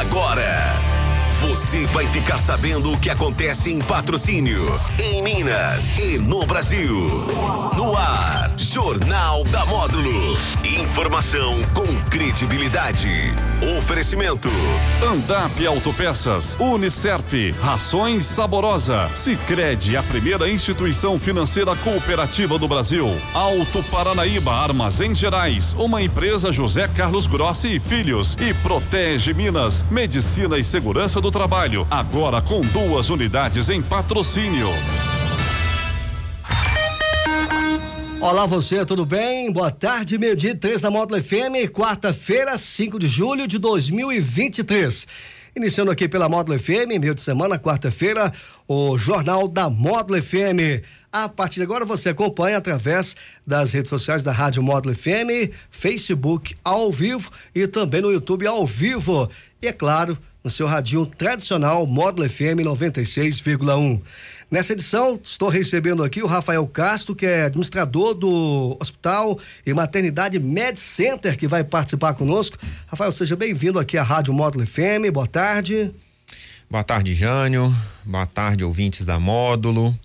Agora. Você vai ficar sabendo o que acontece em patrocínio, em Minas e no Brasil. No ar, Jornal da Módulo. Informação com credibilidade. Oferecimento. Andap Autopeças, Unicerp, Rações Saborosa, Sicredi, a primeira instituição financeira cooperativa do Brasil. Alto Paranaíba Armazém Gerais, uma empresa José Carlos Grossi e Filhos e Protege Minas, Medicina e Segurança do Trabalho, agora com duas unidades em patrocínio. Olá você, tudo bem? Boa tarde, meio-dia três da Módulo FM, quarta-feira, 5 de julho de 2023. Iniciando aqui pela Módulo FM, meio de semana, quarta-feira, o Jornal da Módulo FM. A partir de agora você acompanha através das redes sociais da Rádio Módulo FM, Facebook ao vivo e também no YouTube ao vivo. E é claro, no seu radinho tradicional Módulo FM 96,1. Nessa edição, estou recebendo aqui o Rafael Castro, que é administrador do Hospital e Maternidade Med Center, que vai participar conosco. Rafael, seja bem-vindo aqui à Rádio Módulo FM. Boa tarde. Boa tarde, Jânio. Boa tarde, ouvintes da Módulo.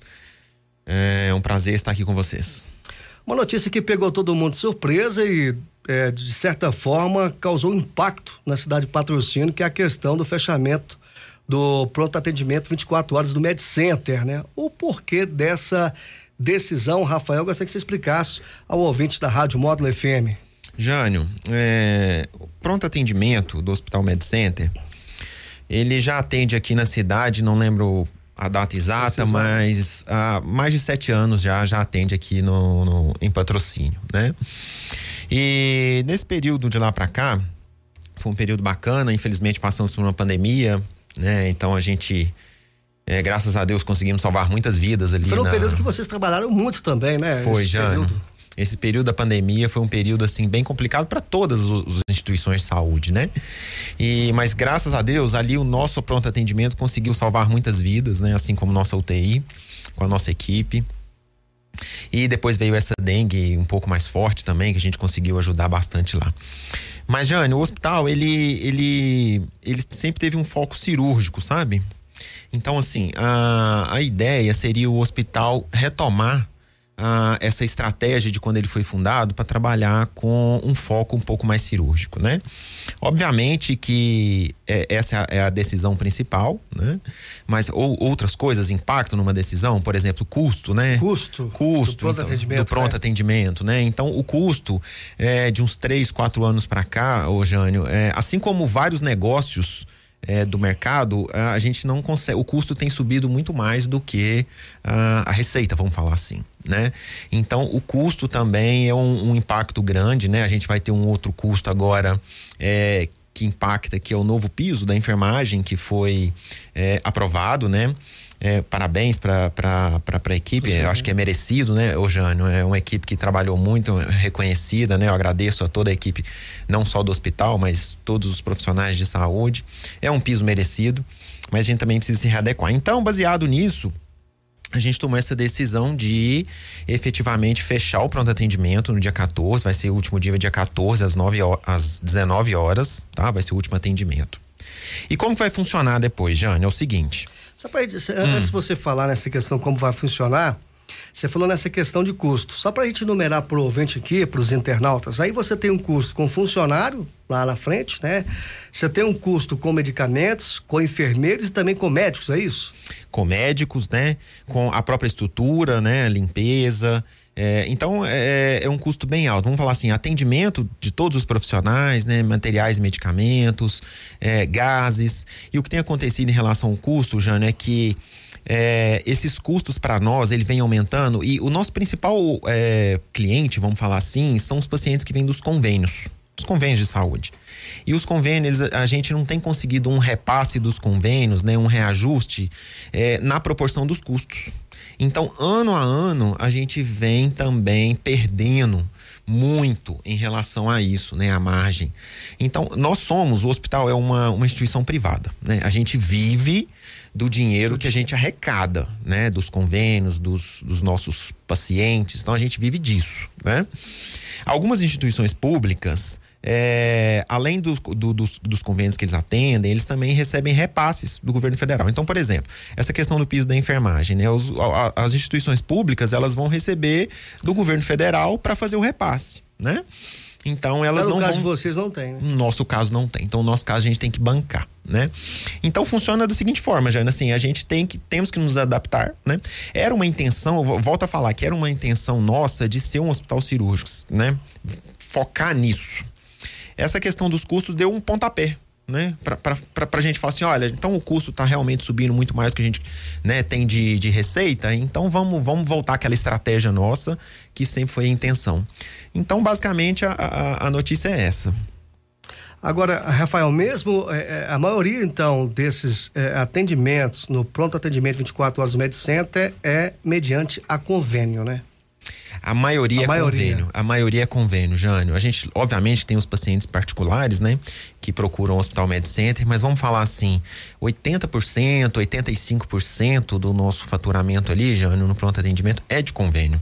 É um prazer estar aqui com vocês. Uma notícia que pegou todo mundo de surpresa e é, de certa forma, causou impacto na cidade de Patrocínio, que é a questão do fechamento do pronto atendimento 24 horas do Med Center, né? O porquê dessa decisão, Rafael, gostaria que você explicasse ao ouvinte da Rádio Módulo FM. Jânio, é, o pronto atendimento do Hospital Med Center, ele já atende aqui na cidade, não lembro a data exata, mas há mais de sete anos já já atende aqui no, no em patrocínio, né? E nesse período de lá para cá, foi um período bacana, infelizmente passamos por uma pandemia, né? Então a gente é, graças a Deus conseguimos salvar muitas vidas ali. Foi um na... período que vocês trabalharam muito também, né? Foi, já. Esse período da pandemia foi um período assim bem complicado para todas as instituições de saúde, né? E mas graças a Deus ali o nosso pronto atendimento conseguiu salvar muitas vidas, né? Assim como nossa UTI com a nossa equipe. E depois veio essa dengue um pouco mais forte também, que a gente conseguiu ajudar bastante lá. Mas, Jane, o hospital, ele, ele, ele sempre teve um foco cirúrgico, sabe? Então, assim, a, a ideia seria o hospital retomar ah, essa estratégia de quando ele foi fundado para trabalhar com um foco um pouco mais cirúrgico, né? Obviamente que é, essa é a decisão principal, né? Mas ou, outras coisas impactam numa decisão, por exemplo, custo, né? Custo. Custo. Do pronto então, atendimento. Do pronto né? atendimento, né? Então, o custo é, de uns três, quatro anos para cá, ô Jânio, é, assim como vários negócios é, do mercado, a gente não consegue. O custo tem subido muito mais do que uh, a receita, vamos falar assim. Né? Então, o custo também é um, um, impacto grande, né? A gente vai ter um outro custo agora é, que impacta, que é o novo piso da enfermagem que foi é, aprovado, né? É, parabéns para a equipe, eu acho que é merecido, né, o Jânio? É uma equipe que trabalhou muito, reconhecida, né? Eu agradeço a toda a equipe, não só do hospital, mas todos os profissionais de saúde. É um piso merecido, mas a gente também precisa se readequar. Então, baseado nisso, a gente tomou essa decisão de efetivamente fechar o pronto atendimento no dia 14, vai ser o último dia, dia 14, às, 9 horas, às 19 horas, tá? Vai ser o último atendimento. E como vai funcionar depois, Jane? É o seguinte. Só para hum. antes de você falar nessa questão como vai funcionar, você falou nessa questão de custo. Só para a gente numerar para o ouvinte aqui, para os internautas, aí você tem um custo com funcionário lá na frente, né? Você tem um custo com medicamentos, com enfermeiros e também com médicos, é isso? Com médicos, né? Com a própria estrutura, né? Limpeza. É, então é, é, um custo bem alto. Vamos falar assim, atendimento de todos os profissionais, né, materiais, medicamentos, é, gases. E o que tem acontecido em relação ao custo, Jânio, é que é, esses custos para nós ele vem aumentando e o nosso principal é, cliente, vamos falar assim, são os pacientes que vêm dos convênios, dos convênios de saúde. E os convênios, a gente não tem conseguido um repasse dos convênios, né, um reajuste é, na proporção dos custos. Então, ano a ano, a gente vem também perdendo muito em relação a isso, né? A margem. Então, nós somos, o hospital é uma, uma instituição privada, né? A gente vive do dinheiro que a gente arrecada, né? Dos convênios, dos, dos nossos pacientes. Então, a gente vive disso, né? Algumas instituições públicas, é, além do, do, dos, dos, convênios que eles atendem, eles também recebem repasses do governo federal. Então, por exemplo, essa questão do piso da enfermagem, né? Os, a, as instituições públicas elas vão receber do governo federal para fazer o repasse, né? Então elas no caso vão... de vocês não tem, né? No nosso caso não tem. Então no nosso caso a gente tem que bancar, né? Então funciona da seguinte forma, Jana, assim, a gente tem que temos que nos adaptar, né? Era uma intenção, volto a falar que era uma intenção nossa de ser um hospital cirúrgico, né? Focar nisso. Essa questão dos custos deu um pontapé, né? Para a gente falar assim, olha, então o custo está realmente subindo muito mais do que a gente né, tem de, de receita, então vamos, vamos voltar àquela estratégia nossa que sempre foi a intenção. Então, basicamente, a, a, a notícia é essa. Agora, Rafael, mesmo é, a maioria, então, desses é, atendimentos no pronto atendimento 24 horas do Med Center é mediante a convênio, né? A maioria a é maioria. convênio. A maioria é convênio, Jânio. A gente, obviamente, tem os pacientes particulares, né? Que procuram o Hospital Med Center, mas vamos falar assim: 80%, 85% do nosso faturamento ali, Jânio, no pronto atendimento é de convênio.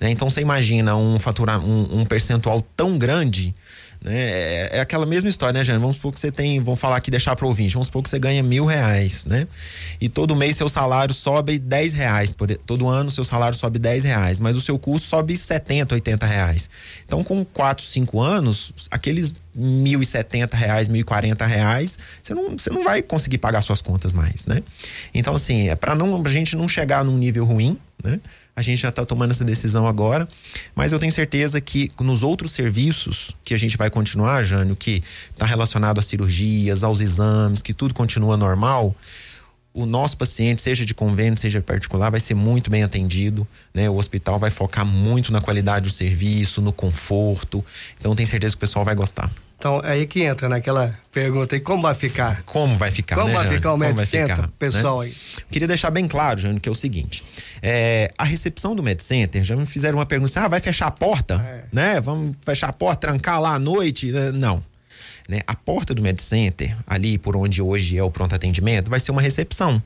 Né? Então você imagina um, faturar, um, um percentual tão grande né? É, é, aquela mesma história, né, Jane? Vamos supor que você tem, vamos falar aqui, deixar para ouvinte, vamos supor que você ganha mil reais, né? E todo mês seu salário sobe dez reais, por, todo ano seu salário sobe dez reais, mas o seu custo sobe 70, 80 reais. Então, com quatro, cinco anos, aqueles mil e setenta reais, mil e quarenta reais, você não, você não vai conseguir pagar suas contas mais, né? Então, assim, é para a gente não chegar num nível ruim, né? A gente já está tomando essa decisão agora, mas eu tenho certeza que nos outros serviços que a gente vai continuar, Jânio, que está relacionado às cirurgias, aos exames, que tudo continua normal, o nosso paciente, seja de convênio, seja particular, vai ser muito bem atendido, né? O hospital vai focar muito na qualidade do serviço, no conforto. Então, tenho certeza que o pessoal vai gostar. Então, é aí que entra naquela pergunta aí, como vai ficar? Como vai ficar, Como né, vai ficar o Como Med Center, ficar, pessoal né? aí? Queria deixar bem claro, Jânio, que é o seguinte, é, a recepção do Med Center, já me fizeram uma pergunta assim, ah, vai fechar a porta? É. Né? Vamos fechar a porta, trancar lá à noite? Não. Né? A porta do Med Center, ali por onde hoje é o pronto atendimento, vai ser uma recepção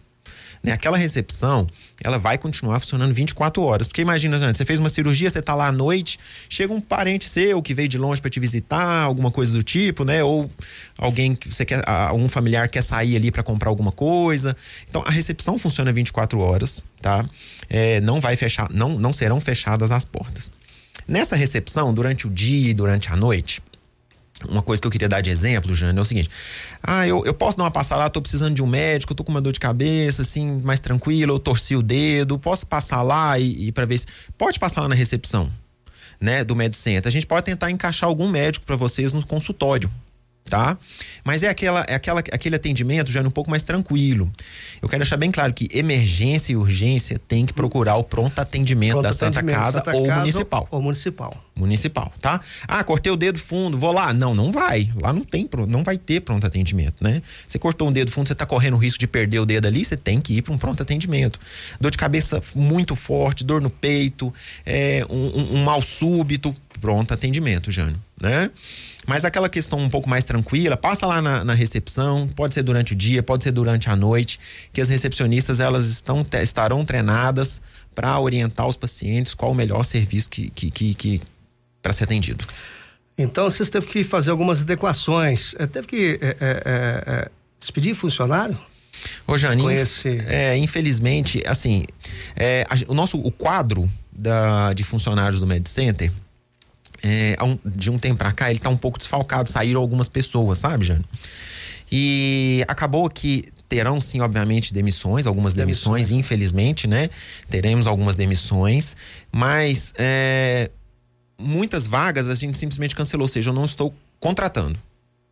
né? Aquela recepção, ela vai continuar funcionando 24 horas. Porque imagina, você fez uma cirurgia, você tá lá à noite, chega um parente seu que veio de longe para te visitar, alguma coisa do tipo, né? Ou alguém que você quer, algum familiar quer sair ali para comprar alguma coisa. Então a recepção funciona 24 horas, tá? É, não vai fechar, não, não serão fechadas as portas. Nessa recepção, durante o dia e durante a noite, uma coisa que eu queria dar de exemplo, Jane, é o seguinte: ah, eu, eu posso dar uma passada lá, tô precisando de um médico, tô com uma dor de cabeça, assim, mais tranquilo, eu torci o dedo, posso passar lá e, e para ver se. Pode passar lá na recepção, né, do MedCenter. A gente pode tentar encaixar algum médico para vocês no consultório, tá? Mas é aquela, é aquela, aquele atendimento já um pouco mais tranquilo. Eu quero deixar bem claro que emergência e urgência tem que procurar o pronto atendimento pronto da Santa Casa Santa ou Casa municipal. Ou municipal. Municipal, tá? Ah, cortei o dedo fundo, vou lá. Não, não vai. Lá não tem, não vai ter pronto atendimento, né? Você cortou um dedo fundo, você tá correndo o risco de perder o dedo ali, você tem que ir para um pronto atendimento. Dor de cabeça muito forte, dor no peito, é, um, um, um mal súbito, pronto atendimento, Jânio, né? Mas aquela questão um pouco mais tranquila, passa lá na, na, recepção, pode ser durante o dia, pode ser durante a noite, que as recepcionistas elas estão, estarão treinadas para orientar os pacientes qual o melhor serviço que, que, que, que para ser atendido. Então vocês teve que fazer algumas adequações, é, teve que é, é, é, despedir funcionário? Ô Janinho, esse... é, infelizmente, assim, é, a, o nosso o quadro da, de funcionários do Med Center é, de um tempo pra cá, ele tá um pouco desfalcado. Saíram algumas pessoas, sabe, Jane? E acabou que terão sim, obviamente, demissões, algumas demissões, demissões infelizmente, né? Teremos algumas demissões, mas é, muitas vagas a gente simplesmente cancelou, ou seja, eu não estou contratando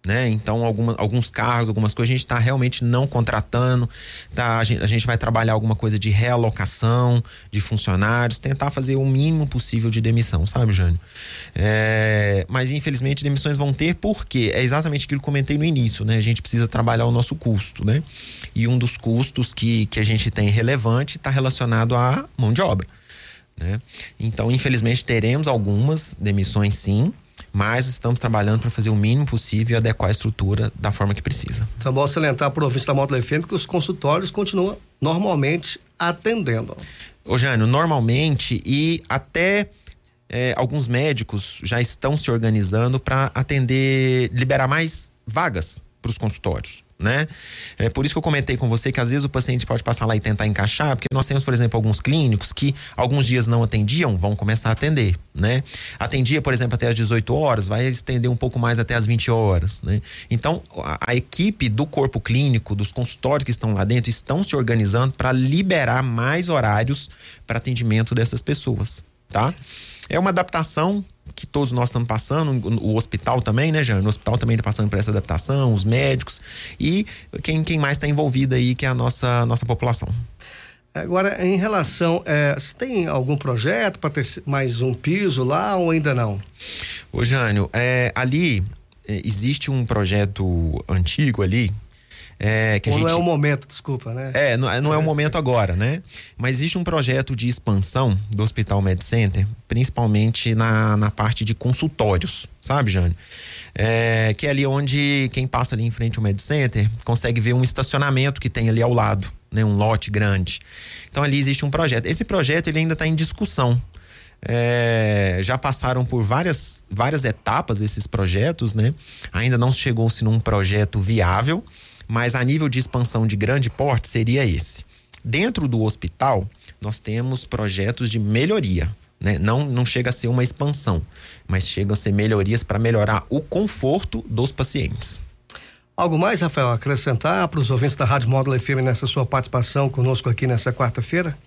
né? Então, alguma, alguns carros, algumas coisas a gente está realmente não contratando, tá? A gente, a gente, vai trabalhar alguma coisa de realocação de funcionários, tentar fazer o mínimo possível de demissão, sabe, Jânio? É, mas infelizmente demissões vão ter porque é exatamente aquilo que eu comentei no início, né? A gente precisa trabalhar o nosso custo, né? E um dos custos que, que a gente tem relevante está relacionado à mão de obra. Né? Então, infelizmente, teremos algumas demissões sim, mas estamos trabalhando para fazer o mínimo possível e adequar a estrutura da forma que precisa. Então, bom salientar para o ouvinte da Módulo FM que os consultórios continuam normalmente atendendo. Ô, Jânio, normalmente e até é, alguns médicos já estão se organizando para atender, liberar mais vagas para os consultórios né? É por isso que eu comentei com você que às vezes o paciente pode passar lá e tentar encaixar, porque nós temos, por exemplo, alguns clínicos que alguns dias não atendiam, vão começar a atender, né? Atendia, por exemplo, até às 18 horas, vai estender um pouco mais até às 20 horas, né? Então, a, a equipe do corpo clínico, dos consultórios que estão lá dentro, estão se organizando para liberar mais horários para atendimento dessas pessoas, tá? É uma adaptação que todos nós estamos passando, o hospital também, né, Jânio? O hospital também está passando por essa adaptação, os médicos e quem, quem mais está envolvido aí, que é a nossa, nossa população. Agora, em relação, é, você tem algum projeto para ter mais um piso lá ou ainda não? Ô, Jânio, é, ali é, existe um projeto antigo ali, é, que Ou a gente... não é o momento, desculpa, né? É, não, não é o momento agora, né? Mas existe um projeto de expansão do Hospital Med Center, principalmente na, na parte de consultórios, sabe, Jânio? É, que é ali onde quem passa ali em frente ao Med Center consegue ver um estacionamento que tem ali ao lado, né? Um lote grande. Então ali existe um projeto. Esse projeto ele ainda está em discussão. É, já passaram por várias, várias etapas esses projetos, né? Ainda não chegou-se num projeto viável mas a nível de expansão de grande porte seria esse. Dentro do hospital, nós temos projetos de melhoria. Né? Não, não chega a ser uma expansão, mas chegam a ser melhorias para melhorar o conforto dos pacientes. Algo mais, Rafael, acrescentar para os ouvintes da Rádio Módulo FM nessa sua participação conosco aqui nessa quarta-feira?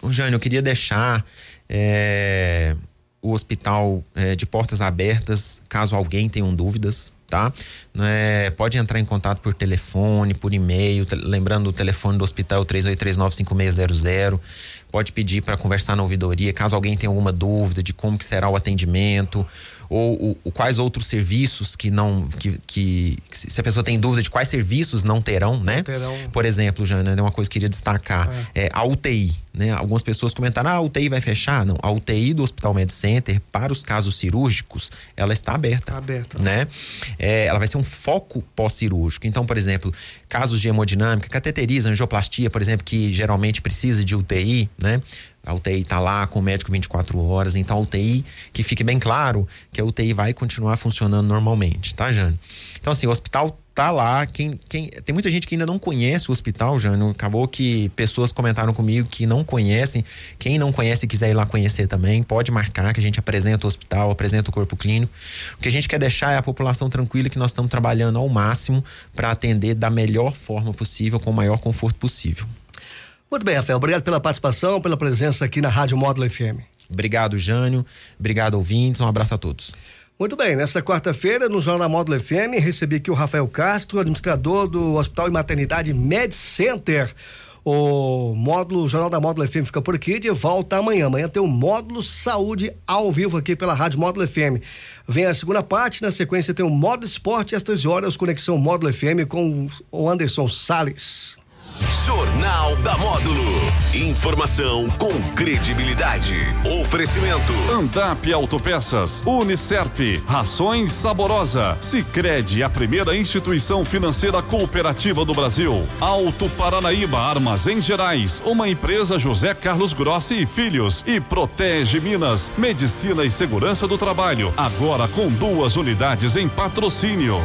O Jânio, eu queria deixar é, o hospital é, de portas abertas, caso alguém tenha dúvidas tá? É, pode entrar em contato por telefone, por e-mail, lembrando o telefone do hospital 38395600. Pode pedir para conversar na ouvidoria, caso alguém tenha alguma dúvida de como que será o atendimento ou, ou, quais outros serviços que não que, que, se a pessoa tem dúvida de quais serviços não terão, né? Não terão. Por exemplo, Jana, é uma coisa que eu queria destacar, é. é a UTI, né? Algumas pessoas comentaram: "Ah, a UTI vai fechar?". Não, a UTI do Hospital Med Center para os casos cirúrgicos, ela está aberta. Está aberta. Né? É, ela vai ser um foco pós-cirúrgico. Então, por exemplo, casos de hemodinâmica, cateteriza, angioplastia, por exemplo, que geralmente precisa de UTI, né? A UTI está lá com o médico 24 horas, então a UTI, que fique bem claro que a UTI vai continuar funcionando normalmente, tá, Jane? Então, assim, o hospital tá lá. Quem, quem, tem muita gente que ainda não conhece o hospital, Jânio. Acabou que pessoas comentaram comigo que não conhecem. Quem não conhece e quiser ir lá conhecer também, pode marcar que a gente apresenta o hospital, apresenta o corpo clínico. O que a gente quer deixar é a população tranquila que nós estamos trabalhando ao máximo para atender da melhor forma possível, com o maior conforto possível. Muito bem, Rafael. Obrigado pela participação, pela presença aqui na Rádio Módulo FM. Obrigado, Jânio. Obrigado, ouvintes. Um abraço a todos. Muito bem, nesta quarta-feira, no Jornal Módulo FM, recebi aqui o Rafael Castro, administrador do Hospital e Maternidade Med Center. O módulo, o Jornal da Módulo FM fica por aqui, de volta amanhã. Amanhã tem o módulo Saúde ao vivo aqui pela Rádio Módulo FM. Vem a segunda parte, na sequência tem o módulo Esporte às 13 horas, Conexão Módulo FM com o Anderson Sales. Jornal da Módulo. Informação com credibilidade. Oferecimento. Andap Autopeças, Unicerp, Rações Saborosa, Sicredi, a primeira instituição financeira cooperativa do Brasil. Alto Paranaíba Armazém Gerais, uma empresa José Carlos Grossi e Filhos e Protege Minas, Medicina e Segurança do Trabalho, agora com duas unidades em patrocínio.